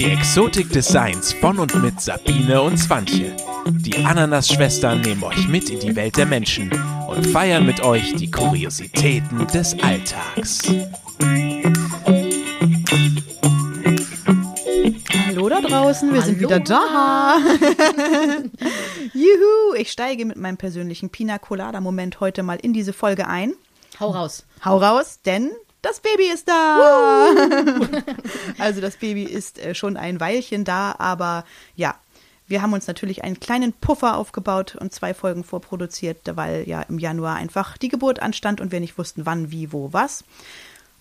Die Exotik des Seins von und mit Sabine und Swantje. Die Ananas-Schwestern nehmen euch mit in die Welt der Menschen und feiern mit euch die Kuriositäten des Alltags. Hallo da draußen, wir sind Hallo. wieder da. Juhu, ich steige mit meinem persönlichen Pina Colada Moment heute mal in diese Folge ein. Hau raus. Hau raus, denn das Baby ist da. also das Baby ist äh, schon ein Weilchen da, aber ja, wir haben uns natürlich einen kleinen Puffer aufgebaut und zwei Folgen vorproduziert, weil ja im Januar einfach die Geburt anstand und wir nicht wussten, wann, wie, wo, was.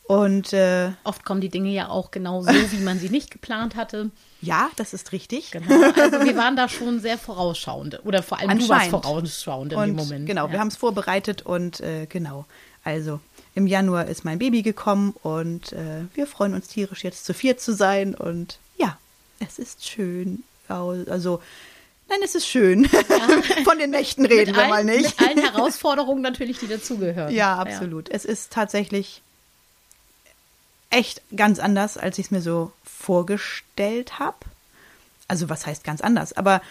Und äh, Oft kommen die Dinge ja auch genau so, wie man sie nicht geplant hatte. ja, das ist richtig. Genau. Also wir waren da schon sehr vorausschauend. Oder vor allem du warst vorausschauend in und dem Moment. Genau, ja. wir haben es vorbereitet und äh, genau. Also im Januar ist mein Baby gekommen und äh, wir freuen uns tierisch jetzt zu viert zu sein und ja, es ist schön. Also nein, es ist schön. Von den Nächten reden wir allen, mal nicht. Mit allen Herausforderungen natürlich, die dazugehören. Ja, absolut. Es ist tatsächlich echt ganz anders, als ich es mir so vorgestellt habe. Also was heißt ganz anders? Aber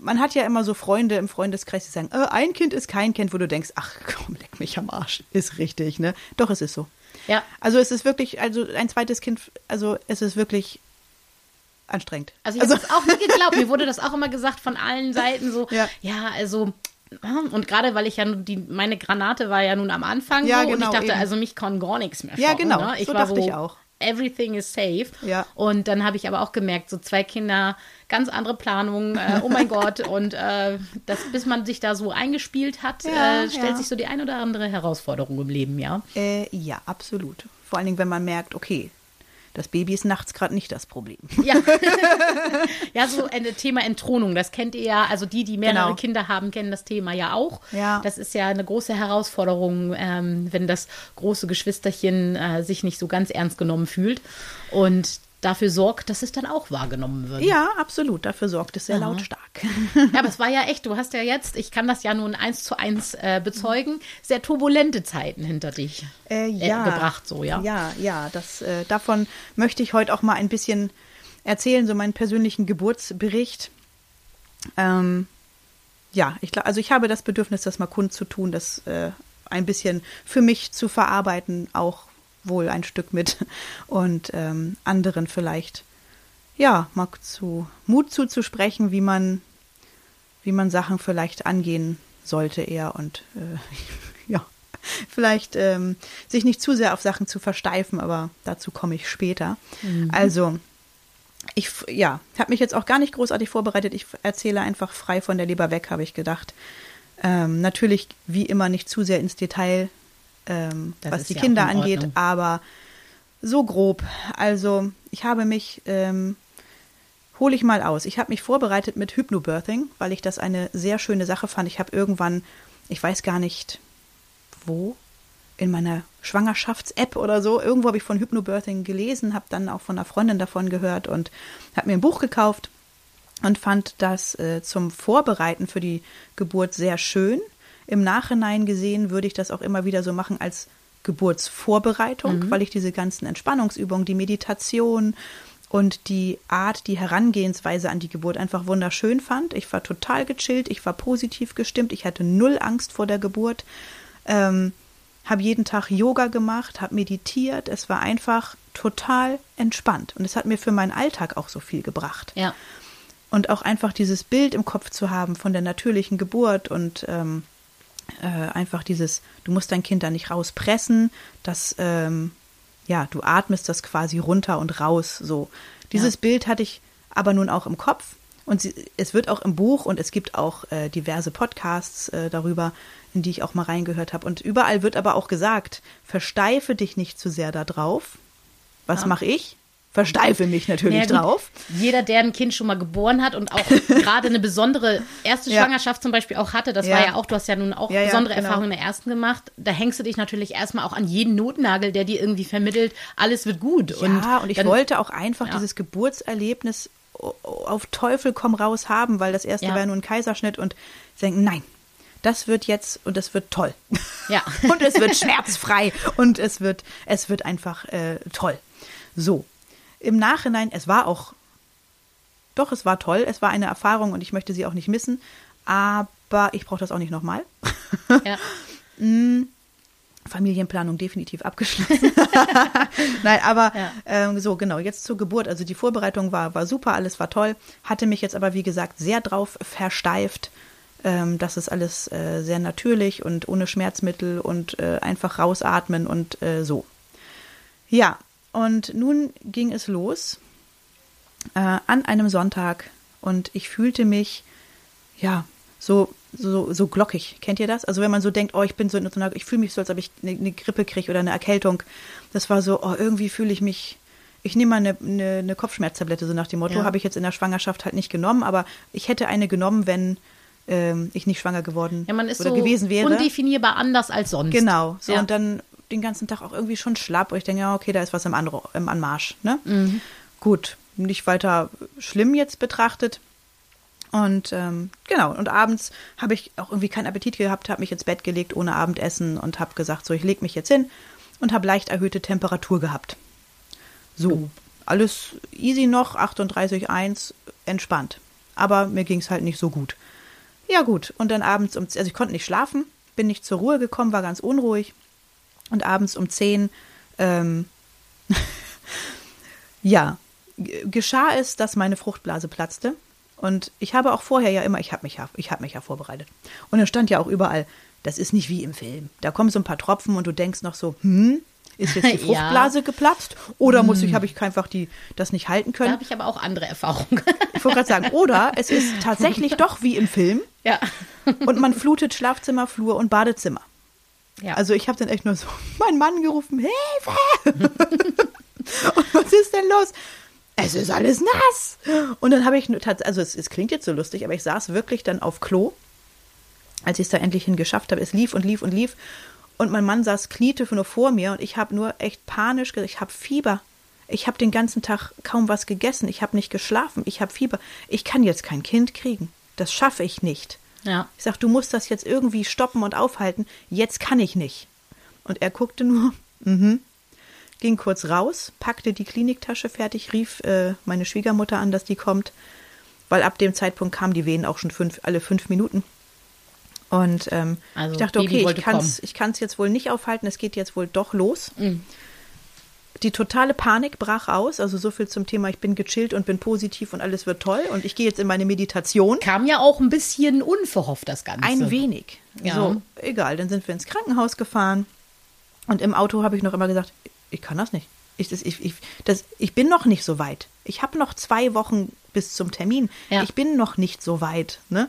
man hat ja immer so Freunde im Freundeskreis, die sagen, äh, ein Kind ist kein Kind, wo du denkst, ach komm, leck mich am Arsch. Ist richtig, ne? Doch, es ist so. Ja. Also es ist wirklich, also ein zweites Kind, also es ist wirklich anstrengend. Also ich habe das auch nie geglaubt. Mir wurde das auch immer gesagt von allen Seiten so, Ja. ja, also und gerade weil ich ja nun die meine Granate war ja nun am Anfang Ja, so und genau, ich dachte, eben. also mich kann gar nichts mehr Ja, schocken, genau. Ne? Ich So war dachte so, ich auch. Everything is safe. Ja. Und dann habe ich aber auch gemerkt, so zwei Kinder, ganz andere Planungen, äh, oh mein Gott. Und äh, das, bis man sich da so eingespielt hat, Ja, äh, stellt ja. sich so die ein oder andere Herausforderung im Leben, ja. Äh, ja, absolut. Vor allen Dingen, wenn man merkt, okay, das Baby ist nachts gerade nicht das Problem. Ja. ja, so ein Thema Entthronung, das kennt ihr ja. Also die, die mehrere Genau. Kinder haben, kennen das Thema ja auch. Ja. Das ist ja eine große Herausforderung, ähm, wenn das große Geschwisterchen äh, sich nicht so ganz ernst genommen fühlt und dafür sorgt, dass es dann auch wahrgenommen wird. Ja, absolut. Dafür sorgt es sehr Aha. lautstark. Ja, aber es war ja echt, du hast ja jetzt, ich kann das ja nun eins zu eins äh, bezeugen, sehr turbulente Zeiten hinter dich Äh, ja. gebracht, so, ja. Ja, ja. Das, äh, davon möchte ich heute auch mal ein bisschen erzählen, so meinen persönlichen Geburtsbericht. Ähm, ja, ich glaube, also ich habe das Bedürfnis, das mal kundzutun, das äh, ein bisschen für mich zu verarbeiten, auch wohl ein Stück mit und ähm, anderen vielleicht ja mal zu Mut zuzusprechen, wie man wie man Sachen vielleicht angehen sollte eher und äh, ja vielleicht ähm, sich nicht zu sehr auf Sachen zu versteifen, aber dazu komme ich später. Also ich ja habe mich jetzt auch gar nicht großartig vorbereitet. Ich erzähle einfach frei von der Leber weg, habe ich gedacht. Ähm, natürlich wie immer nicht zu sehr ins Detail, ähm, was die ja Kinder angeht, aber so grob. Also ich habe mich ähm, hole ich mal aus. Ich habe mich vorbereitet mit Hypnobirthing, weil ich das eine sehr schöne Sache fand. Ich habe irgendwann, ich weiß gar nicht wo, in meiner Schwangerschafts-App oder so, irgendwo habe ich von Hypnobirthing gelesen, habe dann auch von einer Freundin davon gehört und habe mir ein Buch gekauft und fand das äh, zum Vorbereiten für die Geburt sehr schön. Im Nachhinein gesehen würde ich das auch immer wieder so machen als Geburtsvorbereitung, weil ich diese ganzen Entspannungsübungen, die Meditation und die Art, die Herangehensweise an die Geburt einfach wunderschön fand. Ich war total gechillt, ich war positiv gestimmt, ich hatte null Angst vor der Geburt, ähm, habe jeden Tag Yoga gemacht, habe meditiert. Es war einfach total entspannt und es hat mir für meinen Alltag auch so viel gebracht. Ja. Und auch einfach dieses Bild im Kopf zu haben von der natürlichen Geburt und ähm, äh, einfach dieses, du musst dein Kind da nicht rauspressen, das, ähm, ja, du atmest das quasi runter und raus, so. Dieses Ja. Bild hatte ich aber nun auch im Kopf und sie, es wird auch im Buch und es gibt auch äh, diverse Podcasts äh, darüber, in die ich auch mal reingehört habe. Und überall wird aber auch gesagt, versteife dich nicht zu sehr da drauf. Was Ja. mache ich? Versteife mich natürlich Naja, drauf. Jeder, der ein Kind schon mal geboren hat und auch gerade eine besondere erste Ja. Schwangerschaft zum Beispiel auch hatte, das Ja. war ja auch, du hast ja nun auch Ja, ja, besondere genau. Erfahrungen in der ersten gemacht, da hängst du dich natürlich erstmal auch an jeden Notnagel, der dir irgendwie vermittelt, alles wird gut. Ja, und, ich dann- wollte auch einfach Ja. dieses Geburtserlebnis auf Teufel komm raus haben, weil das erste Ja. war ja nur ein Kaiserschnitt und denken, nein, das wird jetzt und das wird toll. Ja. und es wird schmerzfrei und es wird, es wird einfach äh, toll. So. Im Nachhinein, es war auch doch, es war toll, es war eine Erfahrung und ich möchte sie auch nicht missen, aber ich brauche das auch nicht nochmal. Ja. Familienplanung definitiv abgeschlossen. Nein, aber Ja. ähm, so genau, jetzt zur Geburt. Also die Vorbereitung war, war super, alles war toll. Hatte mich jetzt aber, wie gesagt, sehr drauf versteift. Ähm, das ist alles äh, sehr natürlich und ohne Schmerzmittel und äh, einfach rausatmen und äh, so. Ja, und nun ging es los äh, an einem Sonntag und ich fühlte mich, ja, so, so, so glockig. Kennt ihr das? Also wenn man so denkt, oh, ich bin so in so einer, ich fühle mich so, als ob ich eine, eine Grippe kriege oder eine Erkältung. Das war so, oh, irgendwie fühle ich mich, ich nehme mal eine, eine, eine Kopfschmerztablette, so nach dem Motto, Ja. habe ich jetzt in der Schwangerschaft halt nicht genommen, aber ich hätte eine genommen, wenn ähm, ich nicht schwanger geworden ja, man ist oder so gewesen wäre. undefinierbar anders als sonst. Genau, so Ja. und dann den ganzen Tag auch irgendwie schon schlapp und ich denke, ja, okay, da ist was im, Anro im Anmarsch. Ne? Mhm. Gut, nicht weiter schlimm jetzt betrachtet. Und ähm, genau, und abends habe ich auch irgendwie keinen Appetit gehabt, habe mich ins Bett gelegt ohne Abendessen und habe gesagt, so, ich lege mich jetzt hin und habe leicht erhöhte Temperatur gehabt. So, alles easy noch, 38,1, entspannt. Aber mir ging es halt nicht so gut. Ja gut, und dann abends um, also ich konnte nicht schlafen, bin nicht zur Ruhe gekommen, war ganz unruhig. Und abends um 10, ähm, ja, geschah es, dass meine Fruchtblase platzte. Und ich habe auch vorher ja immer, ich habe mich ja, ich habe mich ja vorbereitet. Und dann stand ja auch überall, das ist nicht wie im Film. Da kommen so ein paar Tropfen und du denkst noch so, hm, ist jetzt die Ja. Fruchtblase geplatzt? Oder muss ich, habe ich einfach die, das nicht halten Da können? habe ich aber auch andere Erfahrungen. Ich wollte gerade sagen, oder es ist tatsächlich doch wie im Film ja. und man flutet Schlafzimmer, Flur und Badezimmer. Ja. Also ich habe dann echt nur so meinen Mann gerufen, Hilfe! und was ist denn los? Es ist alles nass. Und dann habe ich, also es, es klingt jetzt so lustig, aber ich saß wirklich dann auf Klo, als ich es da endlich hingeschafft habe. Es lief und lief und lief. Und mein Mann saß knietief nur vor mir und ich habe nur echt panisch gesagt, ich habe Fieber. Ich habe den ganzen Tag kaum was gegessen. Ich habe nicht geschlafen. Ich habe Fieber. Ich kann jetzt kein Kind kriegen. Das schaffe ich nicht. Ja. Ich sag, du musst das jetzt irgendwie stoppen und aufhalten. Jetzt kann ich nicht. Und er guckte nur, mhm, ging kurz raus, packte die Kliniktasche fertig, rief äh, meine Schwiegermutter an, dass die kommt, weil ab dem Zeitpunkt kamen die Wehen auch schon fünf, alle fünf Minuten. Und ähm, Also ich dachte, Baby okay, ich kann es kommen. ich kann's jetzt wohl nicht aufhalten, es geht jetzt wohl doch los. Mhm. Die totale Panik brach aus, also so viel zum Thema, ich bin gechillt und bin positiv und alles wird toll und ich gehe jetzt in meine Meditation. Kam ja auch ein bisschen unverhofft, das Ganze. Ein wenig. Ja. So, egal. Dann sind wir ins Krankenhaus gefahren. Und im Auto habe ich noch immer gesagt, ich kann das nicht. Ich, das, ich, ich, das, ich bin noch nicht so weit. Ich habe noch zwei Wochen bis zum Termin. Ja. Ich bin noch nicht so weit. Ne?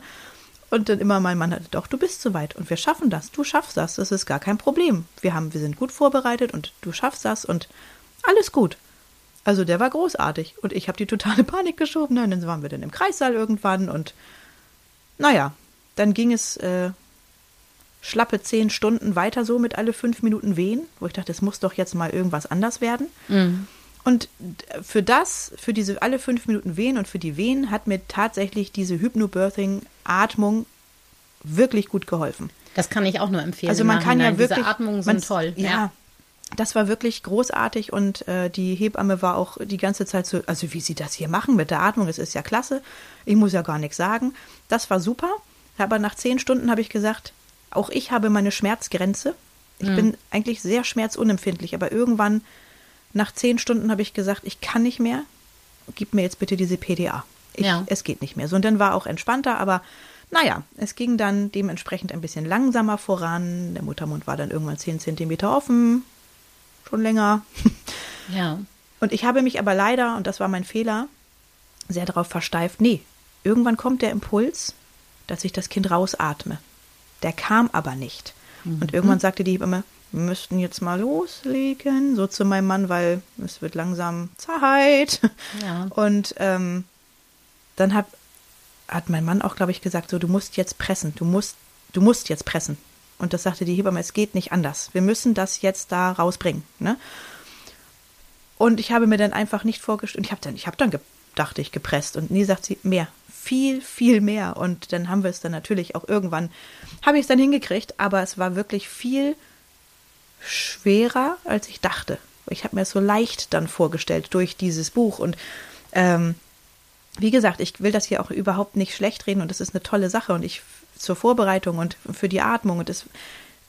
Und dann immer mein Mann hatte, doch, du bist so weit. Und wir schaffen das. Du schaffst das. Das ist gar kein Problem. Wir, haben, wir sind gut vorbereitet und du schaffst das und alles gut. Also der war großartig. Und ich habe die totale Panik geschoben. Ne? Und dann waren wir dann im Kreissaal irgendwann und naja, dann ging es äh, schlappe zehn Stunden weiter so mit alle fünf Minuten wehen, wo ich dachte, es muss doch jetzt mal irgendwas anders werden. Und d- für das, für diese alle fünf Minuten Wehen und für die Wehen hat mir tatsächlich diese Hypnobirthing-Atmung wirklich gut geholfen. Das kann ich auch nur empfehlen. Also man kann ja wirklich, Diese Atmungen man- sind toll. Ja, das war wirklich großartig und äh, die Hebamme war auch die ganze Zeit so, also wie sie das hier machen mit der Atmung, das ist ja klasse. Ich muss ja gar nichts sagen. Das war super. Aber nach zehn Stunden habe ich gesagt, auch ich habe meine Schmerzgrenze. Ich Hm. bin eigentlich sehr schmerzunempfindlich, aber irgendwann nach zehn Stunden habe ich gesagt, ich kann nicht mehr. Gib mir jetzt bitte diese PDA. Ich, Ja. Es geht nicht mehr. So, und dann war auch entspannter, aber naja, es ging dann dementsprechend ein bisschen langsamer voran. Der Muttermund war dann irgendwann 10 Zentimeter offen, schon länger. Ja. Und ich habe mich aber leider, und das war mein Fehler, sehr darauf versteift, nee, irgendwann kommt der Impuls, dass ich das Kind rausatme. Der kam aber nicht. Und irgendwann sagte die Hebamme, wir müssten jetzt mal loslegen, so zu meinem Mann, weil es wird langsam Zeit. Ja. Und ähm, dann hat, hat mein Mann auch, glaube ich, gesagt, so, du musst jetzt pressen, du musst, du musst jetzt pressen. Und das sagte die Hebamme, es geht nicht anders. Wir müssen das jetzt da rausbringen. Ne? Und ich habe mir dann einfach nicht vorgestellt, ich habe dann, ich habe dann, ge- dachte ich, gepresst. Und nie sagt sie, mehr, viel, viel mehr. Und dann haben wir es dann natürlich auch irgendwann, habe ich es dann hingekriegt, aber es war wirklich viel schwerer, als ich dachte. Ich habe mir es so leicht dann vorgestellt durch dieses Buch. Und ähm, wie gesagt, ich will das hier auch überhaupt nicht schlecht reden und das ist eine tolle Sache und ich zur Vorbereitung und für die Atmung und das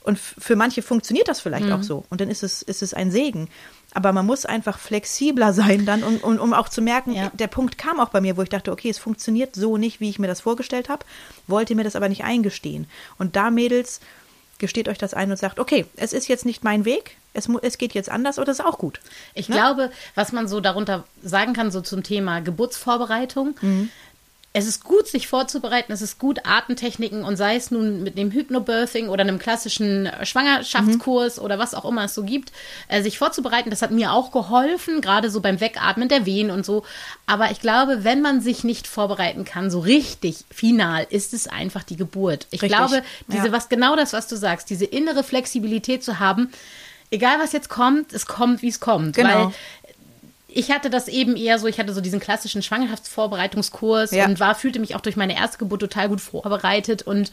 und für manche funktioniert das vielleicht Mhm. auch so und dann ist es ist es ein Segen. Aber man muss einfach flexibler sein dann, um, um, um auch zu merken, Ja. der Punkt kam auch bei mir, wo ich dachte, okay, es funktioniert so nicht, wie ich mir das vorgestellt habe, wollte mir das aber nicht eingestehen. Und da, Mädels, gesteht euch das ein und sagt, okay, es ist jetzt nicht mein Weg, es, es geht jetzt anders oder ist auch gut. Ich Ne? glaube, was man so darunter sagen kann, so zum Thema Geburtsvorbereitung, Mhm. Es ist gut, sich vorzubereiten, es ist gut, Atemtechniken und sei es nun mit dem Hypnobirthing oder einem klassischen Schwangerschaftskurs oder was auch immer es so gibt, äh, sich vorzubereiten. Das hat mir auch geholfen, gerade so beim Wegatmen der Wehen und so. Aber ich glaube, wenn man sich nicht vorbereiten kann, so richtig final, ist es einfach die Geburt. Ich Richtig, glaube, diese, ja. was genau das, was du sagst, diese innere Flexibilität zu haben, egal was jetzt kommt, es kommt, wie es kommt. Genau. Weil ich hatte das eben eher so, ich hatte so diesen klassischen Schwangerschaftsvorbereitungskurs Ja. und war, fühlte mich auch durch meine erste Geburt total gut vorbereitet und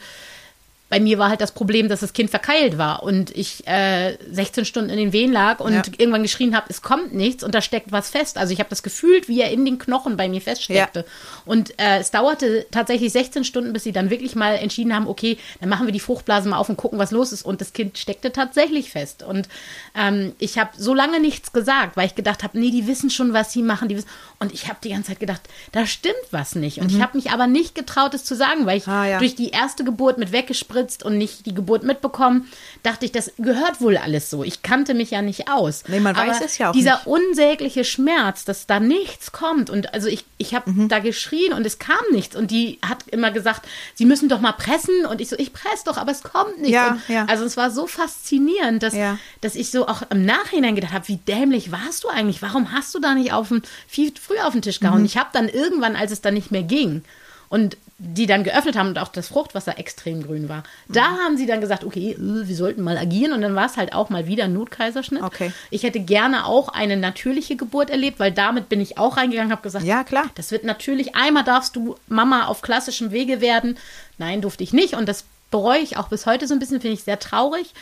bei mir war halt das Problem, dass das Kind verkeilt war und ich äh, 16 Stunden in den Wehen lag und Ja. irgendwann geschrien habe, es kommt nichts und da steckt was fest. Also ich habe das gefühlt, wie er in den Knochen bei mir feststeckte. Und äh, es dauerte tatsächlich 16 Stunden, bis sie dann wirklich mal entschieden haben, okay, dann machen wir die Fruchtblase mal auf und gucken, was los ist. Und das Kind steckte tatsächlich fest. Und ähm, ich habe so lange nichts gesagt, weil ich gedacht habe, nee, die wissen schon, was sie machen. Die wissen. Und ich habe die ganze Zeit gedacht, da stimmt was nicht. Und ich habe mich aber nicht getraut, es zu sagen, weil ich Ah, ja. durch die erste Geburt mit weggespritzt und nicht die Geburt mitbekommen, dachte ich, das gehört wohl alles so. Ich kannte mich ja nicht aus. Nee, man weiß Aber es ja auch Dieser nicht. unsägliche Schmerz, dass da nichts kommt. Und also ich, ich habe Mhm. da geschrien und es kam nichts. Und die hat immer gesagt, sie müssen doch mal pressen. Und ich so, ich presse doch, aber es kommt nicht. Ja, ja. Also es war so faszinierend, dass, Ja. dass ich so auch im Nachhinein gedacht habe, wie dämlich warst du eigentlich? Warum hast du da nicht auf den, viel früh auf den Tisch Mhm. gehauen? Ich habe dann irgendwann, als es dann nicht mehr ging und die dann geöffnet haben und auch das Fruchtwasser extrem grün war, da Mhm. haben sie dann gesagt, okay, äh, wir sollten mal agieren und dann war es halt auch mal wieder ein Notkaiserschnitt. Okay. Ich hätte gerne auch eine natürliche Geburt erlebt, weil damit bin ich auch reingegangen, habe gesagt, Ja, klar. das wird natürlich, einmal darfst du Mama auf klassischem Wege werden. Nein, durfte ich nicht und das bereue ich auch bis heute so ein bisschen, finde ich sehr traurig.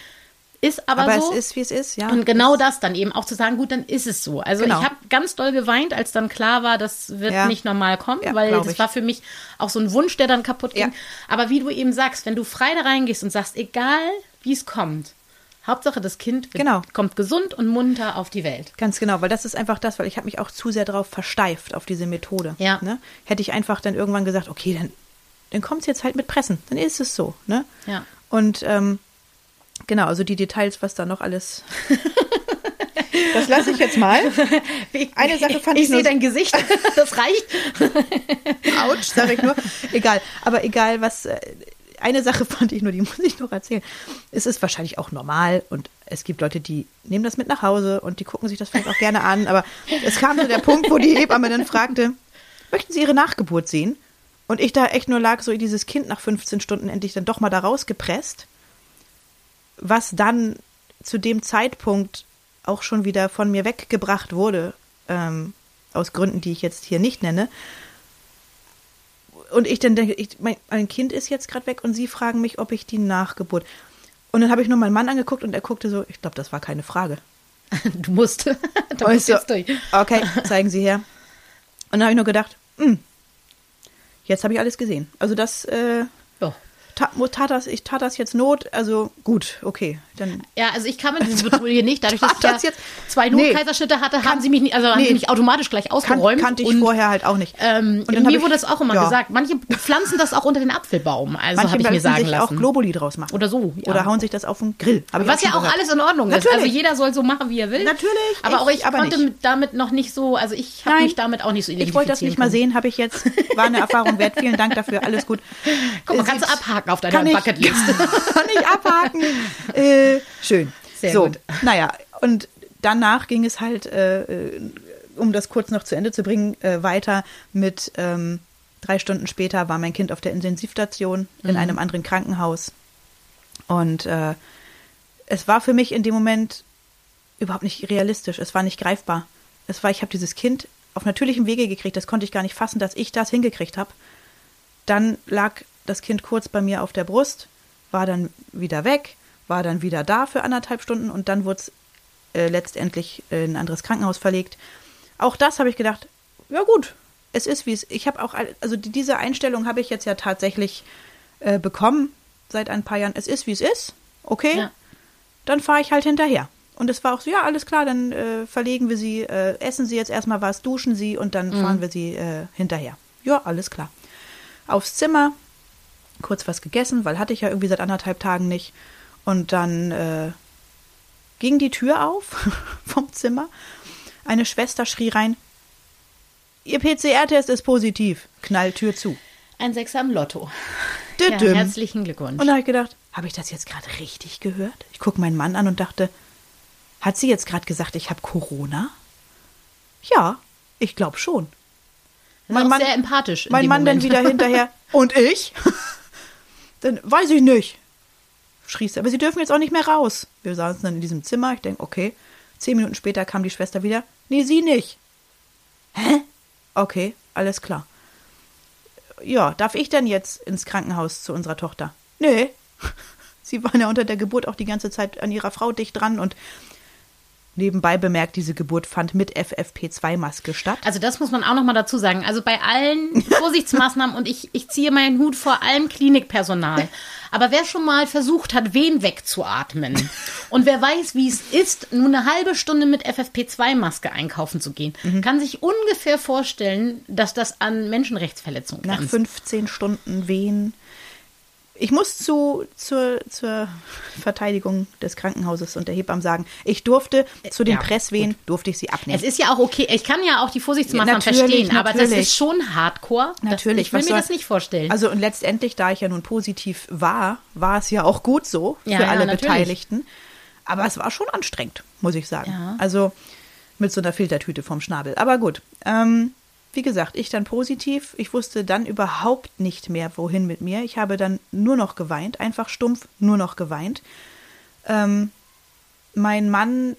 Ist aber, Aber so. es ist, wie es ist, ja. Und genau das dann eben auch zu sagen, gut, dann ist es so. Also Genau. ich habe ganz doll geweint, als dann klar war, das wird Ja. nicht normal kommen, Ja, weil das ich. war für mich auch so ein Wunsch, der dann kaputt ging. Ja. Aber wie du eben sagst, wenn du frei da reingehst und sagst, egal wie es kommt, Hauptsache das Kind wird, Genau. kommt gesund und munter auf die Welt. Ganz genau, weil das ist einfach das, weil ich habe mich auch zu sehr darauf versteift, auf diese Methode. Ja. Ne? Hätte ich einfach dann irgendwann gesagt, okay, dann, dann kommt es jetzt halt mit Pressen, dann ist es so. Ne? Ja. Und ähm, genau, also die Details, was da noch alles. das lasse ich jetzt mal. Eine Sache fand ich ich sehe dein Gesicht, das reicht. Autsch, sage ich nur. Egal, aber egal, was. äh, Eine Sache fand ich nur, die muss ich noch erzählen. Es ist wahrscheinlich auch normal und es gibt Leute, die nehmen das mit nach Hause und die gucken sich das vielleicht auch gerne an. Aber es kam zu der Punkt, wo die Hebamme dann fragte, möchten Sie Ihre Nachgeburt sehen? Und ich da echt nur lag, so dieses Kind nach 15 Stunden endlich dann doch mal da rausgepresst, was dann zu dem Zeitpunkt auch schon wieder von mir weggebracht wurde, ähm, aus Gründen, die ich jetzt hier nicht nenne. Und ich dann denke, ich, mein, mein Kind ist jetzt gerade weg und sie fragen mich, ob ich die Nachgeburt. Und dann habe ich nur meinen Mann angeguckt und er guckte so, ich glaube, das war keine Frage. Du musst. da musst so, jetzt durch. okay, zeigen Sie her. Und dann habe ich nur gedacht, hm, jetzt habe ich alles gesehen. Also das äh, Ja. tat, das, ich tat das jetzt Not, also gut, okay. Dann Ja, also ich kam in diese Patrouille nicht, dadurch, dass ich Das ja jetzt- zwei Nee. Notkaiserschnitte hatte, haben sie mich nicht, also haben Nee. sie mich automatisch gleich kan ausgeräumt. kannte ich und, vorher halt auch nicht. Ähm, Und mir wurde das auch immer ja. gesagt. Manche pflanzen das auch unter den Apfelbaum, also Manche habe ich mir sagen sich lassen. auch Globuli draus machen. Oder so, ja. Oder hauen sich das auf den Grill. Was ja auch gehört. alles in Ordnung ist. Natürlich. Also jeder soll so machen, wie er will. Natürlich, Aber ich auch ich aber konnte nicht. mit, damit noch nicht so, also ich habe mich damit auch nicht so Ich wollte das nicht mal sehen, habe ich jetzt. War eine Erfahrung wert. Vielen Dank dafür. Alles gut. Guck mal, kannst du abhaken auf deiner kann ich- Bucketlist. Kann ich abhaken. äh, schön. Sehr so, gut. naja, und danach ging es halt, äh, äh, um das kurz noch zu Ende zu bringen, äh, weiter mit ähm, drei Stunden später war mein Kind auf der Intensivstation in Mhm. einem anderen Krankenhaus. Und äh, es war für mich in dem Moment überhaupt nicht realistisch. Es war nicht greifbar. Es war, ich habe dieses Kind auf natürlichem Wege gekriegt. Das konnte ich gar nicht fassen, dass ich das hingekriegt habe. Dann lag das Kind kurz bei mir auf der Brust, war dann wieder weg, war dann wieder da für anderthalb Stunden und dann wurde es äh, letztendlich in ein anderes Krankenhaus verlegt. Auch das habe ich gedacht, ja gut, es ist wie es. Ich habe auch, also die- diese Einstellung habe ich jetzt ja tatsächlich äh, bekommen seit ein paar Jahren. Es ist wie es ist. Okay, Ja. dann fahre ich halt hinterher. Und es war auch so, ja, alles klar, dann äh, verlegen wir sie, äh, essen sie jetzt erstmal was, duschen sie und dann fahren wir sie äh, hinterher. Ja, alles klar. Aufs Zimmer, kurz was gegessen, weil hatte ich ja irgendwie seit anderthalb Tagen nicht. Und dann äh, ging die Tür auf vom Zimmer. Eine Schwester schrie rein, Ihr PCR-Test ist positiv. Knall Tür zu. Ein Sechser am Lotto. Ja, herzlichen Glückwunsch. Und da habe ich gedacht, habe ich das jetzt gerade richtig gehört? Ich gucke meinen Mann an und dachte, hat sie jetzt gerade gesagt, ich habe Corona? Ja, ich glaube schon. Das ist mein Mann- sehr empathisch. in Mein Mann dann Moment. wieder hinterher. Und ich? dann weiß ich nicht. Schrie sie. Aber sie dürfen jetzt auch nicht mehr raus. Wir saßen dann in diesem Zimmer. Ich denke, okay. Zehn Minuten später kam die Schwester wieder. Nee, sie nicht. Hä? Okay, alles klar. Ja, darf ich denn jetzt ins Krankenhaus zu unserer Tochter? Nee. Sie waren ja unter der Geburt auch die ganze Zeit an ihrer Frau dicht dran und nebenbei bemerkt, diese Geburt fand mit FFP2-Maske statt. Also das muss man auch noch mal dazu sagen. Also bei allen Vorsichtsmaßnahmen und ich, ich ziehe meinen Hut vor allem Klinikpersonal. Aber wer schon mal versucht hat, Wehen wegzuatmen und wer weiß, wie es ist, nur eine halbe Stunde mit FFP2-Maske einkaufen zu gehen, Mhm. kann sich ungefähr vorstellen, dass das an Menschenrechtsverletzungen Nach grenzt. 15 Stunden Wehen. Ich muss zu, zur, zur Verteidigung des Krankenhauses und der Hebammen sagen, ich durfte zu den Ja, Presswehen, durfte ich sie abnehmen. Es ist ja auch okay. Ich kann ja auch die Vorsichtsmaßnahmen Ja, natürlich, verstehen, aber das natürlich. ist schon Hardcore. Das, Natürlich. Ich will was mir soll- das nicht vorstellen. Also und letztendlich, da ich ja nun positiv war, war es ja auch gut so für ja, alle natürlich. Beteiligten. Aber es war schon anstrengend, muss ich sagen. Also mit so einer Filtertüte vom Schnabel. Aber gut. Ähm, wie gesagt, ich dann positiv. Ich wusste dann überhaupt nicht mehr, wohin mit mir. Ich habe dann nur noch geweint, einfach stumpf nur noch geweint. Ähm, mein Mann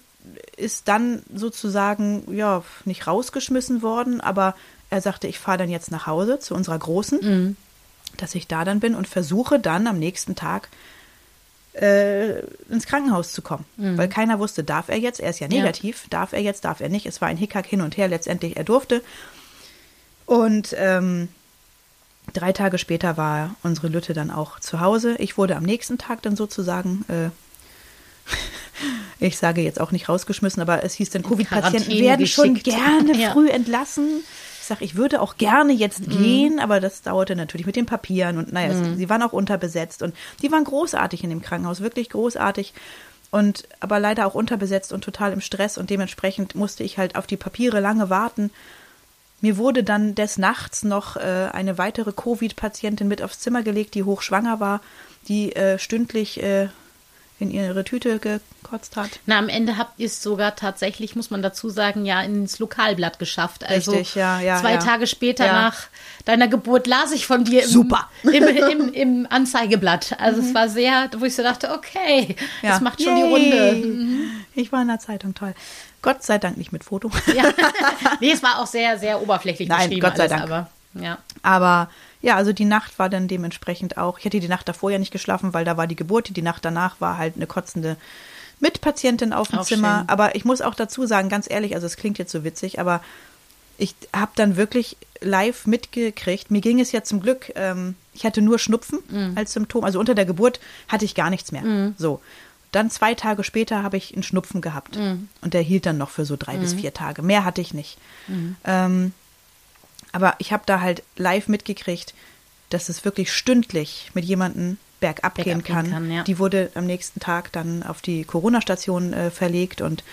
ist dann sozusagen, ja, nicht rausgeschmissen worden, aber er sagte, ich fahre dann jetzt nach Hause zu unserer Großen, dass ich da dann bin und versuche dann am nächsten Tag äh, ins Krankenhaus zu kommen. Weil keiner wusste, darf er jetzt, er ist ja Ja. negativ, darf er jetzt, darf er nicht. Es war ein Hickhack hin und her, letztendlich er durfte. Und ähm, drei Tage später war unsere Lütte dann auch zu Hause. Ich wurde am nächsten Tag dann sozusagen, äh, ich sage jetzt auch nicht rausgeschmissen, aber es hieß dann, Covid-Patienten werden schon geschickt. gerne Ja. früh entlassen. Ich sage, ich würde auch gerne jetzt Mhm. gehen, aber das dauerte natürlich mit den Papieren und naja, es, sie waren auch unterbesetzt und die waren großartig in dem Krankenhaus, wirklich großartig. Und aber leider auch unterbesetzt und total im Stress und dementsprechend musste ich halt auf die Papiere lange warten. Mir wurde dann des Nachts noch äh, eine weitere Covid-Patientin mit aufs Zimmer gelegt, die hochschwanger war, die äh, stündlich äh, in ihre Tüte gekotzt hat. Na, am Ende habt ihr es sogar tatsächlich, muss man dazu sagen, ja ins Lokalblatt geschafft. Also Richtig, ja, ja, zwei ja. Tage später Ja. nach deiner Geburt las ich von dir im, Super. Mhm. im, im, im Anzeigeblatt. Also es war sehr, wo ich so dachte, okay, das macht schon Yay. die Runde. Ich war in der Zeitung, toll. Gott sei Dank nicht mit Foto. Ja. nee, es war auch sehr, sehr oberflächlich Nein, beschrieben Gott sei alles, Dank. aber ja. Aber ja, also die Nacht war dann dementsprechend auch. Ich hatte die Nacht davor ja nicht geschlafen, weil da war die Geburt. Die Nacht danach war halt eine kotzende Mitpatientin auf dem Auch Zimmer. schön. Aber ich muss auch dazu sagen, ganz ehrlich, also es klingt jetzt so witzig, aber ich habe dann wirklich live mitgekriegt. Mir ging es ja zum Glück, ähm, ich hatte nur Schnupfen Mhm. als Symptom. Also unter der Geburt hatte ich gar nichts mehr. So. Dann zwei Tage später habe ich einen Schnupfen gehabt. Mhm. Und der hielt dann noch für so drei bis vier Tage. Mehr hatte ich nicht. Ähm, aber ich habe da halt live mitgekriegt, dass es wirklich stündlich mit jemandem bergab, Bergab gehen gehen kann. kann, ja. Die wurde am nächsten Tag dann auf die Corona-Station äh, verlegt und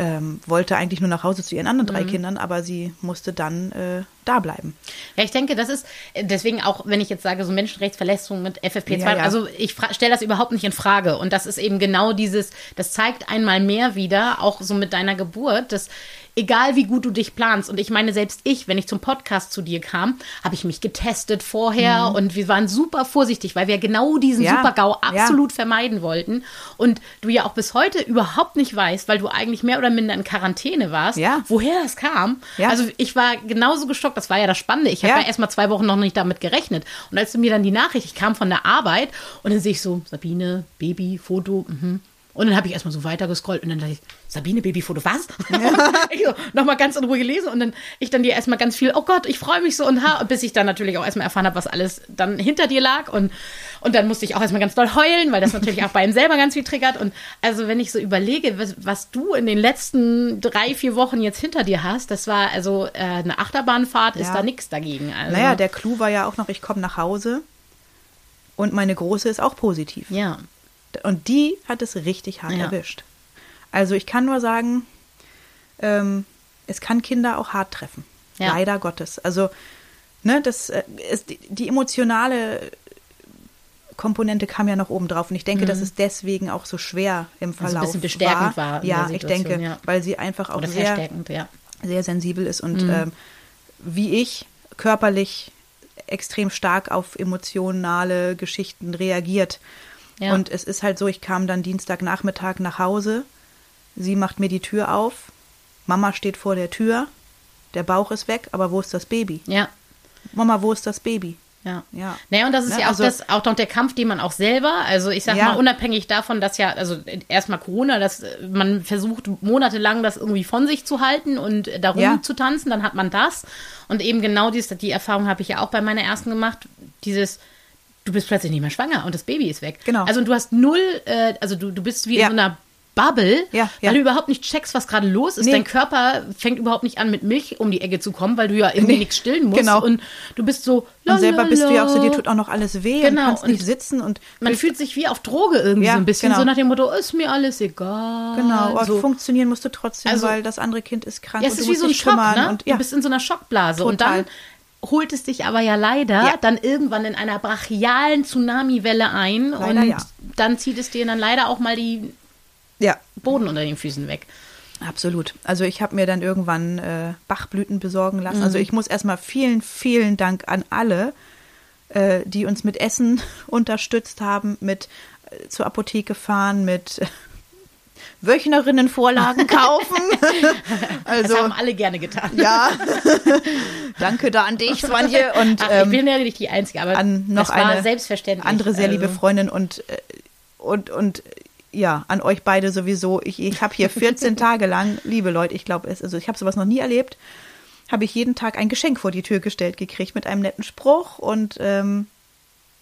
ähm, wollte eigentlich nur nach Hause zu ihren anderen Mhm. drei Kindern, aber sie musste dann äh, da bleiben. Ja, ich denke, das ist deswegen auch, wenn ich jetzt sage, so Menschenrechtsverletzungen mit FFP2, Ja, ja. also ich stelle das überhaupt nicht in Frage. Und das ist eben genau dieses, das zeigt einmal mehr wieder, auch so mit deiner Geburt, dass egal wie gut du dich planst, und ich meine, selbst ich, wenn ich zum Podcast zu dir kam, habe ich mich getestet vorher und wir waren super vorsichtig, weil wir genau diesen Mhm. Ja, Super-GAU ja. absolut vermeiden wollten. Und du ja auch bis heute überhaupt nicht weißt, weil du eigentlich mehr oder minder in Quarantäne warst, Ja. woher das kam. Ja. Also ich war genauso geschockt, das war ja das Spannende. Ich habe Ja. ja, erst mal zwei Wochen noch nicht damit gerechnet. Und als du mir dann die Nachricht, ich kam von der Arbeit und dann sehe ich so, Sabine, Baby, Foto, mhm. Und dann habe ich erstmal so weitergescrollt und dann dachte ich, Sabine, Babyfoto, was? ich so, nochmal ganz in Ruhe gelesen und dann ich dann dir erstmal ganz viel, oh Gott, ich freue mich so und ha, bis ich dann natürlich auch erstmal erfahren habe, was alles dann hinter dir lag und, und dann musste ich auch erstmal ganz doll heulen, weil das natürlich auch bei ihm selber ganz viel triggert und also wenn ich so überlege, was, was du in den letzten drei, vier Wochen jetzt hinter dir hast, das war also äh, eine Achterbahnfahrt, ist Ja. da nichts dagegen. Also, Naja, der Clou war ja auch noch, ich komme nach Hause und meine Große ist auch positiv. ja, Und die hat es richtig hart Ja. erwischt. Also ich kann nur sagen, ähm, es kann Kinder auch hart treffen. Ja. Leider Gottes. Also, ne, das äh, ist die, die emotionale Komponente kam ja noch oben drauf. Und ich denke, dass es deswegen auch so schwer im Mhm. Also ein Verlauf bisschen bestärkend war in Ja, ich denke, ja. weil sie einfach auch oder sehr, ja. sehr sensibel ist und Mhm. ähm, wie ich körperlich extrem stark auf emotionale Geschichten reagiert. Ja. Und es ist halt so, ich kam dann Dienstagnachmittag nach Hause, sie macht mir die Tür auf, Mama steht vor der Tür, der Bauch ist weg, aber wo ist das Baby? Ja, Mama, wo ist das Baby? ja. Ja. Naja, und das ist Ne, ja auch also- das, auch noch der Kampf, den man auch selber, also ich sag Ja. mal, unabhängig davon, dass ja, also erstmal Corona, dass äh, man versucht monatelang das irgendwie von sich zu halten und darum Ja. zu tanzen, dann hat man das. Und eben genau dies, die Erfahrung habe ich ja auch bei meiner ersten gemacht, dieses Du bist plötzlich nicht mehr schwanger und das Baby ist weg. Genau. Also du hast null, äh, also du, du bist wie Ja. in so einer Bubble, Ja, ja. weil du überhaupt nicht checkst, was gerade los ist. Nee. Dein Körper fängt überhaupt nicht an, mit Milch um die Ecke zu kommen, weil du ja irgendwie Nee. nichts stillen musst. Genau. Und du bist so. Und selber bist du ja auch so, dir tut auch noch alles weh Genau, und kannst nicht und sitzen und Man fühlt sich wie auf Droge irgendwie Ja, so ein bisschen, genau. so nach dem Motto, ist mir alles egal. genau, aber so. funktionieren musst du trotzdem, Also- weil das andere Kind ist krank Ja, es und ist wie so ein Schock, ne? und ja, Du bist in so einer Schockblase. Und Total. dann holt es dich aber ja leider Ja. dann irgendwann in einer brachialen Tsunamiwelle ein Leider und ja. dann zieht es dir dann leider auch mal die ja, Boden unter den Füßen weg. Absolut. Also ich habe mir dann irgendwann äh, Bachblüten besorgen lassen. Mhm. Also ich muss erstmal vielen, vielen Dank an alle, äh, die uns mit Essen unterstützt haben, mit äh, zur Apotheke fahren, mit Wöchnerinnenvorlagen kaufen. also das haben alle gerne getan. ja, danke da an dich, Swanje. Und Ach, ich ähm, bin ja nicht die Einzige, aber an noch das war eine selbstverständlich. andere sehr liebe Also, Freundin und äh, und und ja, an euch beide sowieso. Ich, ich habe hier 14 Tage lang, liebe Leute, ich glaube also ich habe sowas noch nie erlebt, habe ich jeden Tag ein Geschenk vor die Tür gestellt gekriegt mit einem netten Spruch und ähm,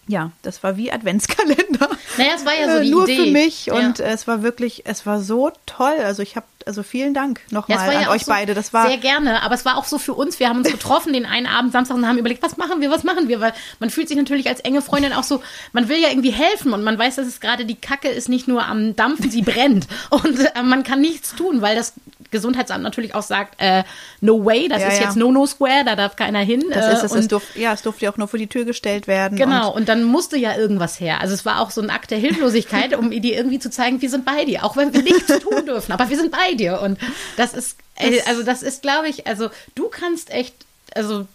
ja, das war wie Adventskalender. Naja, es war ja so Äh, die Nur Idee. für mich Ja. und äh, es war wirklich, es war so toll. Also ich habe, also vielen Dank nochmal an ja auch euch so beide. Das war sehr gerne, aber es war auch so für uns. Wir haben uns getroffen den einen Abend Samstag und haben überlegt, was machen wir, was machen wir, weil man fühlt sich natürlich als enge Freundin auch so, man will ja irgendwie helfen und man weiß, dass es gerade die Kacke ist nicht nur am Dampfen, sie brennt und äh, man kann nichts tun, weil das Gesundheitsamt natürlich auch sagt, äh, no way, das Ja, ist ja. jetzt no no square, da darf keiner hin. das äh, ist es. und es durf, ja, es durfte ja auch nur vor die Tür gestellt werden. Genau, Und und dann musste ja irgendwas her. Also es war auch so ein Akt der Hilflosigkeit, um dir irgendwie zu zeigen, wir sind bei dir, auch wenn wir nichts tun dürfen, aber wir sind bei dir. Und das ist, äh, also das ist, glaube ich, also du kannst echt, also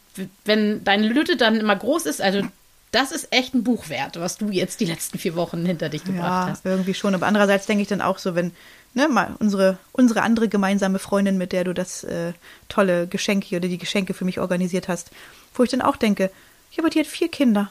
wenn deine Lütte dann immer groß ist, also das ist echt ein Buch wert, was du jetzt die letzten vier Wochen hinter dich gebracht Ja, hast. irgendwie schon. Aber andererseits denke ich dann auch so, wenn, ne, mal unsere, unsere andere gemeinsame Freundin, mit der du das äh, tolle Geschenk hier oder die Geschenke für mich organisiert hast, wo ich dann auch denke, ja, aber die hat vier Kinder.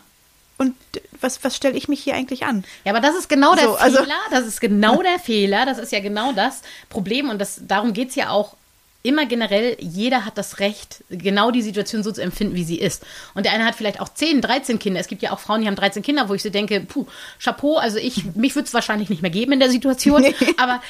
Und was, was stelle ich mich hier eigentlich an? Ja, aber das ist genau der So, also- Fehler. Das ist genau der Fehler. Das ist ja genau das Problem. Und das, darum geht's ja auch immer generell. Jeder hat das Recht, genau die Situation so zu empfinden, wie sie ist. Und der eine hat vielleicht auch 10, 13 Kinder. Es gibt ja auch Frauen, die haben 13 Kinder, wo ich so denke, puh, Chapeau. Also ich, mich würde es wahrscheinlich nicht mehr geben in der Situation. Aber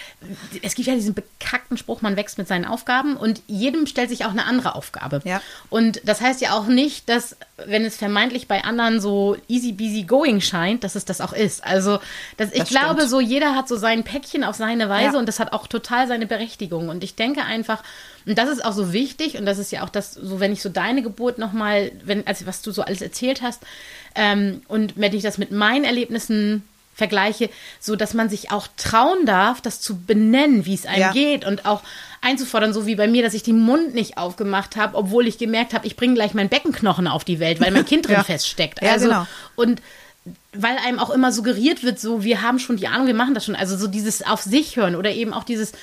es gibt ja diesen bekackten Spruch, man wächst mit seinen Aufgaben. Und jedem stellt sich auch eine andere Aufgabe. Ja. Und das heißt ja auch nicht, dass, wenn es vermeintlich bei anderen so easy beasy going scheint, dass es das auch ist. Also, das, ich Das glaube, so jeder hat so sein Päckchen auf seine Weise Ja. und das hat auch total seine Berechtigung. Und ich denke einfach, und das ist auch so wichtig und das ist ja auch das, so wenn ich so deine Geburt nochmal, wenn, also was du so alles erzählt hast, ähm, und wenn ich das mit meinen Erlebnissen vergleiche, so dass man sich auch trauen darf, das zu benennen, wie es einem Ja. geht und auch einzufordern, so wie bei mir, dass ich den Mund nicht aufgemacht habe, obwohl ich gemerkt habe, ich bringe gleich meinen Beckenknochen auf die Welt, weil mein Kind drin Ja. feststeckt. Ja, Also genau. und weil einem auch immer suggeriert wird, so wir haben schon die Ahnung, wir machen das schon. Also so dieses auf sich hören oder eben auch dieses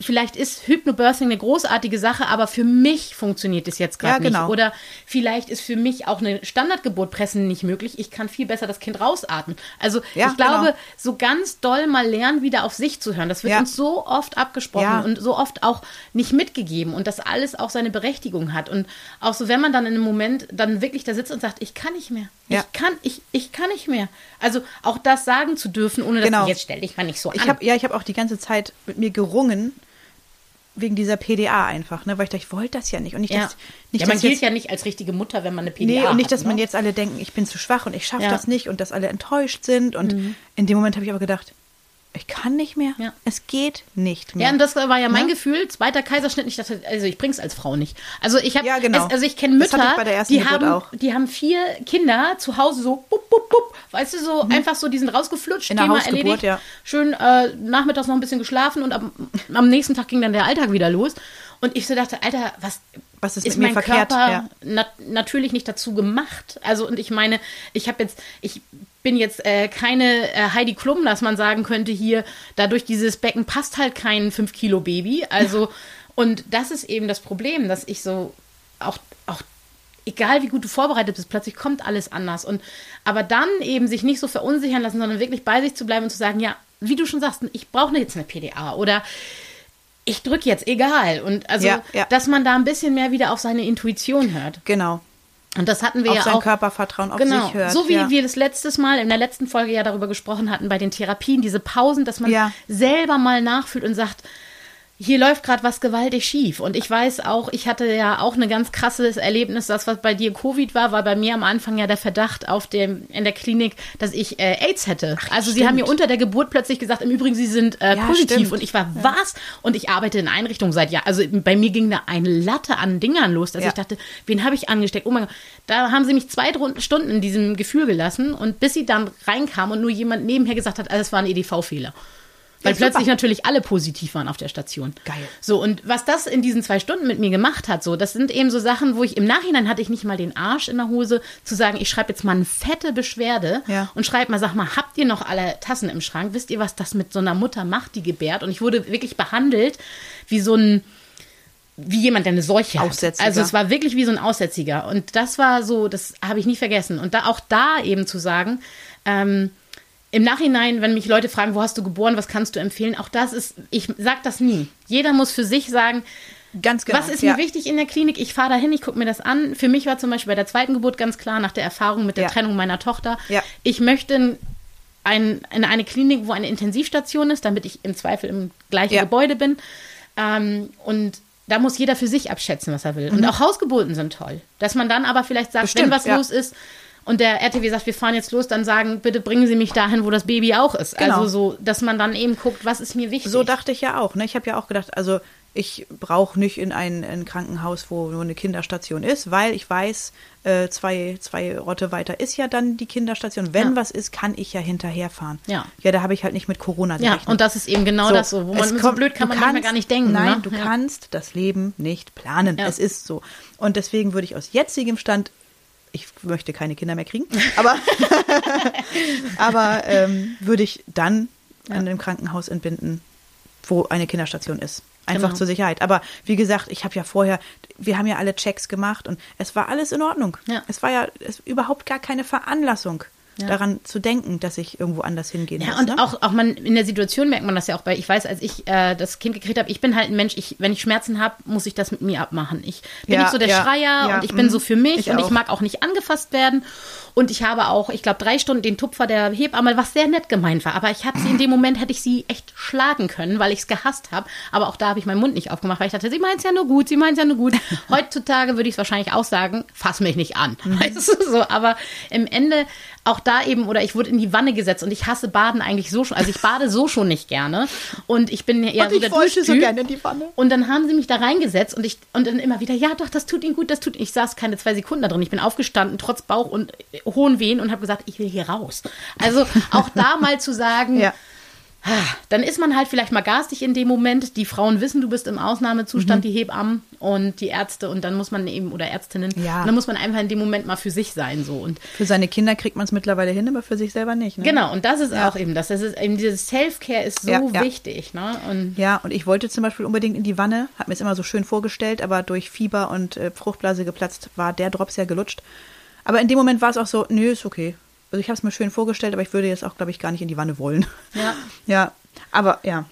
vielleicht ist Hypnobirthing eine großartige Sache, aber für mich funktioniert es jetzt gerade Ja, genau. nicht. Oder vielleicht ist für mich auch eine Standardgeburt pressen nicht möglich. Ich kann viel besser das Kind rausatmen. Also Ja, ich glaube, genau. so ganz doll mal lernen, wieder auf sich zu hören. Das wird Ja. uns so oft abgesprochen und so oft auch nicht mitgegeben und dass alles auch seine Berechtigung hat. Und auch so, wenn man dann in einem Moment dann wirklich da sitzt und sagt, ich kann nicht mehr. Ja. Ich kann, ich, ich kann nicht mehr. Also auch das sagen zu dürfen, ohne dass Genau. jetzt stell dich mal nicht so an. Ich habe ja, ich habe auch die ganze Zeit mit mir gerungen wegen dieser PDA einfach, ne, weil ich dachte, ich wollte das ja nicht und nicht, ja. dass, nicht ja, man gilt jetzt, ja nicht als richtige Mutter, wenn man eine PDA nee hat. und nicht, dass man ne? jetzt alle denken, ich bin zu schwach und ich schaffe Ja. Mhm. das nicht und dass alle enttäuscht sind und in dem Moment habe ich aber gedacht, ich kann nicht mehr, Ja. es geht nicht mehr. Ja, und das war ja mein Ne? Gefühl, zweiter Kaiserschnitt. Ich dachte, also ich bring's als Frau nicht. Also ich habe, Ja, genau. also ich kenne Mütter, ich der die Geburt haben, auch. die haben vier Kinder zu Hause so, bup, bup, bup, weißt du, so einfach so, die sind rausgeflutscht, Mhm. In der Thema Hausgeburt, erledigt, ja. schön äh, nachmittags noch ein bisschen geschlafen und am, am nächsten Tag ging dann der Alltag wieder los. Und ich so dachte, Alter, was, Was ist ist mit mir verkehrt? Körper Ja. nat natürlich nicht dazu gemacht. Also und ich meine, ich habe jetzt, ich bin jetzt äh, keine äh, Heidi Klum, dass man sagen könnte hier, dadurch dieses Becken passt halt kein 5 Kilo Baby. Also und das ist eben das Problem, dass ich so auch auch egal wie gut du vorbereitet bist, plötzlich kommt alles anders und aber dann eben sich nicht so verunsichern lassen, sondern wirklich bei sich zu bleiben und zu sagen, ja, wie du schon sagst, ich brauche jetzt eine PDA oder ich drücke jetzt, egal. Und also, Ja, ja. dass man da ein bisschen mehr wieder auf seine Intuition hört. Genau. Und das hatten wir Auf ja sein auch. Körpervertrauen, auf genau, sich hört. so wie ja. wir das letztes Mal in der letzten Folge ja darüber gesprochen hatten bei den Therapien, diese Pausen, dass man selber mal nachfühlt und sagt, hier läuft gerade was gewaltig schief. Und ich weiß auch, ich hatte ja auch ein ganz krasses Erlebnis, das, was bei dir Covid war, war bei mir am Anfang ja der Verdacht auf dem, in der Klinik, dass ich äh, AIDS hätte. also sie stimmt. haben mir unter der Geburt plötzlich gesagt, im Übrigen, sie sind äh, Ja, positiv. stimmt. Und ich war, was? Und ich arbeite in Einrichtungen seit Jahren. Also bei mir ging da eine Latte an Dingern los, dass Ja. ich dachte, wen habe ich angesteckt? Oh mein Gott. Da haben sie mich zwei Stunden in diesem Gefühl gelassen. Und bis sie dann reinkam und nur jemand nebenher gesagt hat, also es war ein EDV-Fehler. Weil Ja, plötzlich natürlich alle positiv waren auf der Station. Geil. So, und was das in diesen zwei Stunden mit mir gemacht hat, so, das sind eben so Sachen, wo ich im Nachhinein hatte ich nicht mal den Arsch in der Hose, zu sagen, ich schreibe jetzt mal eine fette Beschwerde Ja. und schreibe mal, sag mal, habt ihr noch alle Tassen im Schrank? Wisst ihr, was das mit so einer Mutter macht, die gebärt? Und ich wurde wirklich behandelt wie so ein, wie jemand, der eine Seuche hat. Also es war wirklich wie so ein Aussätziger. Und das war so, das habe ich nie vergessen. Und da auch da eben zu sagen, ähm, im Nachhinein, wenn mich Leute fragen, wo hast du geboren, was kannst du empfehlen, auch das ist, ich sag das nie. Jeder muss für sich sagen, Ganz genau. was ist ja. mir wichtig in der Klinik? Ich fahre dahin, ich gucke mir das an. Für mich war zum Beispiel bei der zweiten Geburt ganz klar, nach der Erfahrung mit der Ja. Trennung meiner Tochter, Ja. ich möchte ein, in eine Klinik, wo eine Intensivstation ist, damit ich im Zweifel im gleichen. Gebäude bin. Ähm, und da muss jeder für sich abschätzen, was er will. Und auch Hausgeburten sind toll. Dass man dann aber vielleicht sagt, Mhm. Bestimmt, wenn was los ist und der RTW sagt, wir fahren jetzt los, dann sagen, bitte bringen Sie mich dahin, wo das Baby auch ist. Genau. Also so, dass man dann eben guckt, was ist mir wichtig. So dachte ich ja auch. Ne? Ich habe ja auch gedacht, also ich brauche nicht in ein, ein Krankenhaus, wo nur eine Kinderstation ist, weil ich weiß, äh, zwei, zwei Orte weiter ist ja dann die Kinderstation. Wenn Ja. was ist, kann ich ja hinterherfahren. Ja. Ja, da habe ich halt nicht mit Corona ja, gerechnet. und das ist eben genau das so, wo man es so kommt- blöd kann man manchmal kannst- gar nicht denken. Nein, ne? du ja. kannst das Leben nicht planen. Ja. Es ist so. Und deswegen würde ich aus jetzigem Stand, ich möchte keine Kinder mehr kriegen, aber, aber ähm, würde ich dann an einem Krankenhaus entbinden, wo eine Kinderstation ist. Einfach Genau. zur Sicherheit. Aber wie gesagt, ich habe ja vorher, wir haben ja alle Checks gemacht und es war alles in Ordnung. Ja. Es war ja es, überhaupt gar keine Veranlassung, Ja. daran zu denken, dass ich irgendwo anders hingehen Ja, muss. und ne? auch, auch man in der Situation merkt man das ja auch bei, ich weiß, als ich äh, das Kind gekriegt habe, ich bin halt ein Mensch, ich, wenn ich Schmerzen habe, muss ich das mit mir abmachen. Ich bin Ja, nicht so der ja, Schreier ja, und ich bin mhm. so für mich Ich und ich auch. mag auch nicht angefasst werden. Und ich habe auch, ich glaube, drei Stunden den Tupfer der Hebamme, was sehr nett gemeint war. Aber ich habe sie in dem Moment, hätte ich sie echt schlagen können, weil ich es gehasst habe. Aber auch da habe ich meinen Mund nicht aufgemacht, weil ich dachte, sie meint es ja nur gut, sie meint es ja nur gut. Heutzutage würde ich es wahrscheinlich auch sagen, fass mich nicht an. Mhm. Weißt du, so. Aber im Ende auch da eben, oder ich wurde in die Wanne gesetzt und ich hasse Baden eigentlich so schon. Also ich bade so schon nicht gerne. Und ich bin eher Und so ich der wollte so gerne in die Wanne. Und dann haben sie mich da reingesetzt und ich und dann immer wieder, ja doch, das tut ihnen gut, das tut. Ich saß keine zwei Sekunden da drin. Ich bin aufgestanden, trotz Bauch und hohen Wehen und habe gesagt, ich will hier raus. Also auch da mal zu sagen, Ja. Ah, Dann ist man halt vielleicht mal garstig in dem Moment. Die Frauen wissen, du bist im Ausnahmezustand, die Hebammen und die Ärzte und dann muss man eben, oder Ärztinnen, Ja. und dann muss man einfach in dem Moment mal für sich sein. so Und Für seine Kinder kriegt man es mittlerweile hin, aber für sich selber nicht. Ne? genau, und das ist Ja. auch eben das. das ist eben dieses Self-Care ist so Ja, ja. wichtig. Ne? Und Ja, und ich wollte zum Beispiel unbedingt in die Wanne, hat mir es immer so schön vorgestellt, aber durch Fieber und äh, Fruchtblase geplatzt war der Drops ja gelutscht. Aber in dem Moment war es auch so, nö, ist okay. Also ich habe es mir schön vorgestellt, aber ich würde jetzt auch, glaube ich, gar nicht in die Wanne wollen. Ja. Ja, aber ja,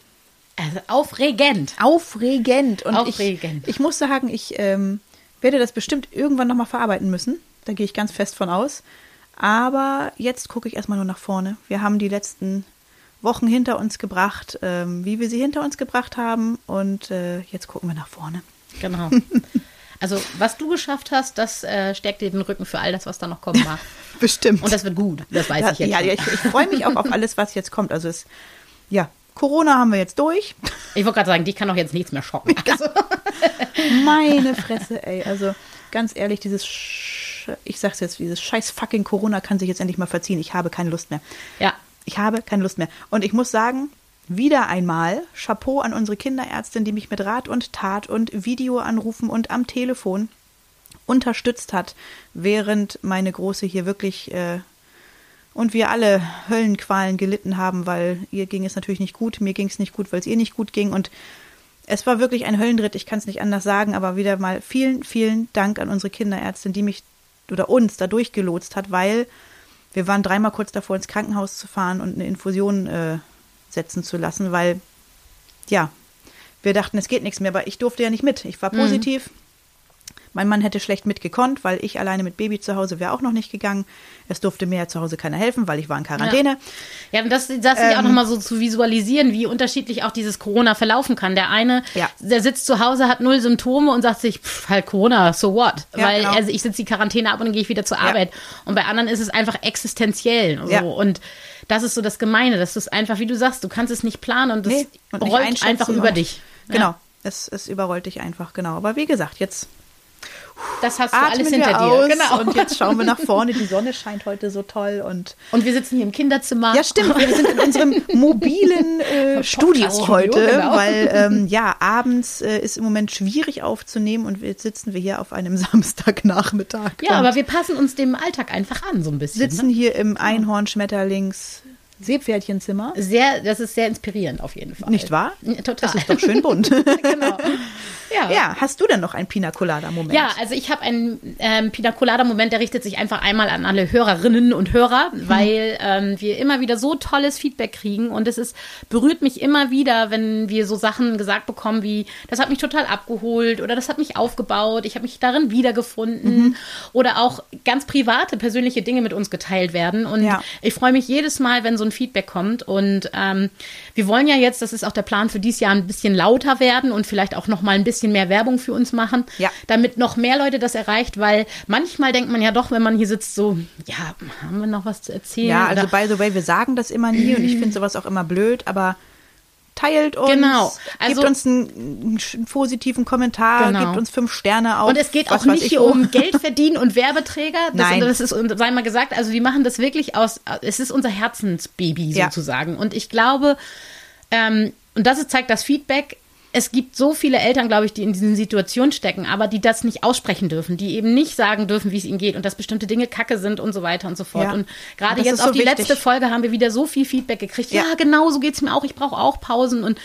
also aufregend. aufregend. Und Aufregend. Ich, ich muss sagen, ich ähm, werde das bestimmt irgendwann nochmal verarbeiten müssen. Da gehe ich ganz fest von aus. Aber jetzt gucke ich erstmal nur nach vorne. Wir haben die letzten Wochen hinter uns gebracht, ähm, wie wir sie hinter uns gebracht haben. Und äh, jetzt gucken wir nach vorne. Genau. Also, was du geschafft hast, das äh, stärkt dir den Rücken für all das, was da noch kommen mag. Bestimmt. Und das wird gut. Das weiß ja, ich jetzt. ja, ja, ich, ich freue mich auch auf alles, was jetzt kommt. Also es, ja, Corona haben wir jetzt durch. Ich wollte gerade sagen, dich kann doch jetzt nichts mehr schocken. Also, Meine Fresse, ey. Also ganz ehrlich, dieses, Sch ich sag's jetzt, dieses scheiß fucking Corona kann sich jetzt endlich mal verziehen. Ich habe keine Lust mehr. ja, Ich habe keine Lust mehr. Und ich muss sagen, wieder einmal Chapeau an unsere Kinderärztin, die mich mit Rat und Tat und Videoanrufen und am Telefon unterstützt hat, während meine Große hier wirklich äh, und wir alle Höllenqualen gelitten haben, weil ihr ging es natürlich nicht gut, mir ging es nicht gut, weil es ihr nicht gut ging. Und es war wirklich ein Höllenritt, ich kann es nicht anders sagen, aber wieder mal vielen, vielen Dank an unsere Kinderärztin, die mich oder uns da durchgelotst hat, weil wir waren dreimal kurz davor, ins Krankenhaus zu fahren und eine Infusion äh, setzen zu lassen, weil, ja, wir dachten, es geht nichts mehr, aber ich durfte ja nicht mit. Ich war positiv. Mein Mann hätte schlecht mitgekonnt, weil ich alleine mit Baby zu Hause wäre auch noch nicht gegangen. Es durfte mir ja zu Hause keiner helfen, weil ich war in Quarantäne. Ja, und das, das Ähm. auch nochmal so zu visualisieren, wie unterschiedlich auch dieses Corona verlaufen kann. Der eine, Ja. der sitzt zu Hause, hat null Symptome und sagt sich, pff, halt Corona, so what? Ja, Weil genau. also ich sitze die Quarantäne ab und dann gehe ich wieder zur Arbeit. Und bei anderen ist es einfach existenziell. So. Ja. Und das ist so das Gemeine. Das ist einfach, wie du sagst, du kannst es nicht planen und das Nee, und rollt einfach über dich. Ja. Genau, es, es überrollt dich einfach, genau. Aber wie gesagt, jetzt Das hast du atmen alles hinter dir. aus Genau. und jetzt schauen wir nach vorne. Die Sonne scheint heute so toll und Und wir sitzen hier im Kinderzimmer. Ja, stimmt. Wir sind in unserem mobilen äh, Studio heute, genau. weil ähm, ja, abends äh, ist im Moment schwierig aufzunehmen und jetzt sitzen wir hier auf einem Samstagnachmittag. Ja, aber wir passen uns dem Alltag einfach an, so ein bisschen. sitzen Ne? hier im Einhorn-Schmetterlings Seepferdchenzimmer. Sehr, das ist sehr inspirierend auf jeden Fall. Nicht wahr? Ja, Total. Das ist doch schön bunt. genau. Ja. ja, hast du denn noch einen Pina Colada-Moment? Ja, also ich habe einen ähm, Pina Colada-Moment, der richtet sich einfach einmal an alle Hörerinnen und Hörer, weil ähm, wir immer wieder so tolles Feedback kriegen und es ist, berührt mich immer wieder, wenn wir so Sachen gesagt bekommen wie, das hat mich total abgeholt oder das hat mich aufgebaut, ich habe mich darin wiedergefunden oder auch ganz private, persönliche Dinge mit uns geteilt werden und Ja. ich freue mich jedes Mal, wenn so ein Feedback kommt und ähm, wir wollen ja jetzt, das ist auch der Plan für dieses Jahr, ein bisschen lauter werden und vielleicht auch noch mal ein bisschen mehr Werbung für uns machen, Ja. damit noch mehr Leute das erreicht, weil manchmal denkt man ja doch, wenn man hier sitzt, so, ja, haben wir noch was zu erzählen? Ja, also by the way, wir sagen das immer nie und ich finde sowas auch immer blöd, aber teilt uns, Genau. Also- gebt uns einen, einen positiven Kommentar, Genau. gebt uns fünf Sterne auf. und es geht was auch nicht ich hier um Geld verdienen und Werbeträger. Das, Nein. das ist, sei mal gesagt, also wir machen das wirklich aus, es ist unser Herzensbaby Ja. sozusagen. Und ich glaube, ähm, und das zeigt das Feedback, es gibt so viele Eltern, glaube ich, die in diesen Situationen stecken, aber die das nicht aussprechen dürfen, die eben nicht sagen dürfen, wie es ihnen geht und dass bestimmte Dinge kacke sind und so weiter und so fort. Ja. Und gerade jetzt ist auf so die wichtig. letzte Folge haben wir wieder so viel Feedback gekriegt. Ja, Ja. genau, so geht es mir auch. Ich brauche auch Pausen und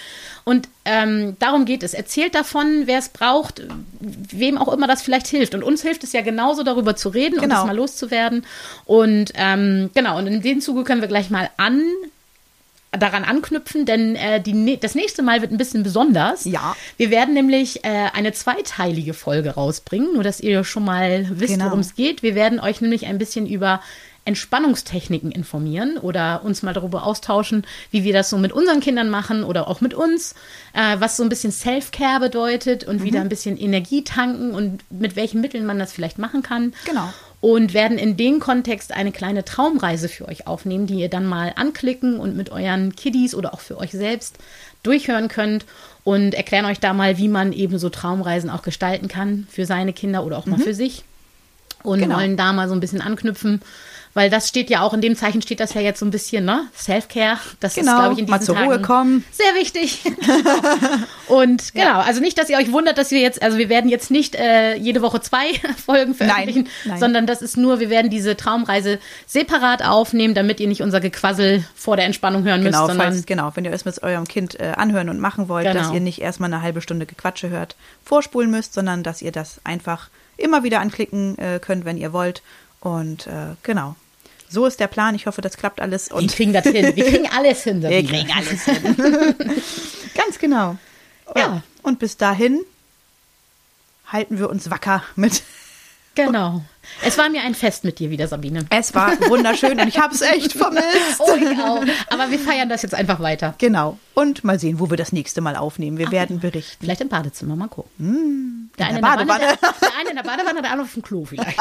und ähm, darum geht es. Erzählt davon, wer es braucht, wem auch immer das vielleicht hilft. Und uns hilft es ja genauso, darüber zu reden und Genau. das mal loszuwerden. Und ähm, genau, und in dem Zuge können wir gleich mal an daran anknüpfen, denn äh, die, das nächste Mal wird ein bisschen besonders. Ja. Wir werden nämlich äh, eine zweiteilige Folge rausbringen, nur dass ihr schon mal wisst, Genau. worum es geht. Wir werden euch nämlich ein bisschen über Entspannungstechniken informieren oder uns mal darüber austauschen, wie wir das so mit unseren Kindern machen oder auch mit uns, äh, was so ein bisschen Self-Care bedeutet und Mhm. wieder ein bisschen Energie tanken und mit welchen Mitteln man das vielleicht machen kann. Genau. Und werden in dem Kontext eine kleine Traumreise für euch aufnehmen, die ihr dann mal anklicken und mit euren Kiddies oder auch für euch selbst durchhören könnt und erklären euch da mal, wie man eben so Traumreisen auch gestalten kann für seine Kinder oder auch mal für sich. Und Genau. wollen da mal so ein bisschen anknüpfen, weil das steht ja auch, in dem Zeichen steht das ja jetzt so ein bisschen, ne? Self-Care. Das Genau, ist, glaube ich, in diesen mal zur Tagen Ruhe kommen. Sehr wichtig. Und genau, also nicht, dass ihr euch wundert, dass wir jetzt, also wir werden jetzt nicht äh, jede Woche zwei Folgen veröffentlichen, nein. sondern das ist nur, wir werden diese Traumreise separat aufnehmen, damit ihr nicht unser Gequassel vor der Entspannung hören müsst, Genau, sondern falls, genau, wenn ihr es mit eurem Kind äh, anhören und machen wollt, Genau. dass ihr nicht erstmal eine halbe Stunde Gequatsche hört, vorspulen müsst, sondern dass ihr das einfach immer wieder anklicken äh, könnt, wenn ihr wollt. Und äh, genau. So ist der Plan. Ich hoffe, das klappt alles. wir Und kriegen das hin. Wir kriegen alles hin. wir kriegen alles hin. Ganz genau. Ja. Und bis dahin halten wir uns wacker mit. Genau. Es war mir ein Fest mit dir wieder, Sabine. Es war wunderschön und ich habe es echt vermisst. Oh, ich auch. Aber wir feiern das jetzt einfach weiter. Genau. Und mal sehen, wo wir das nächste Mal aufnehmen. Wir werden berichten. Vielleicht im Badezimmer, mal gucken. der, eine Hm, der in der Wanne, Badewanne. der, der eine in der Badewanne, der andere auf dem Klo vielleicht.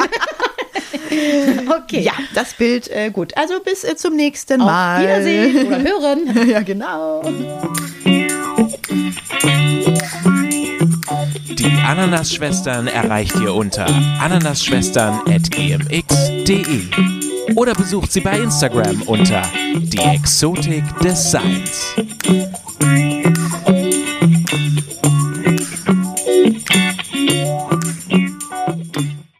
okay. Ja, das Bild, äh, gut. Also bis äh, zum nächsten Auf Mal. Wiedersehen oder hören. ja, genau. Die Ananas-Schwestern erreicht ihr unter ananasschwestern.gmx.de oder besucht sie bei Instagram unter die Exotik des Seins.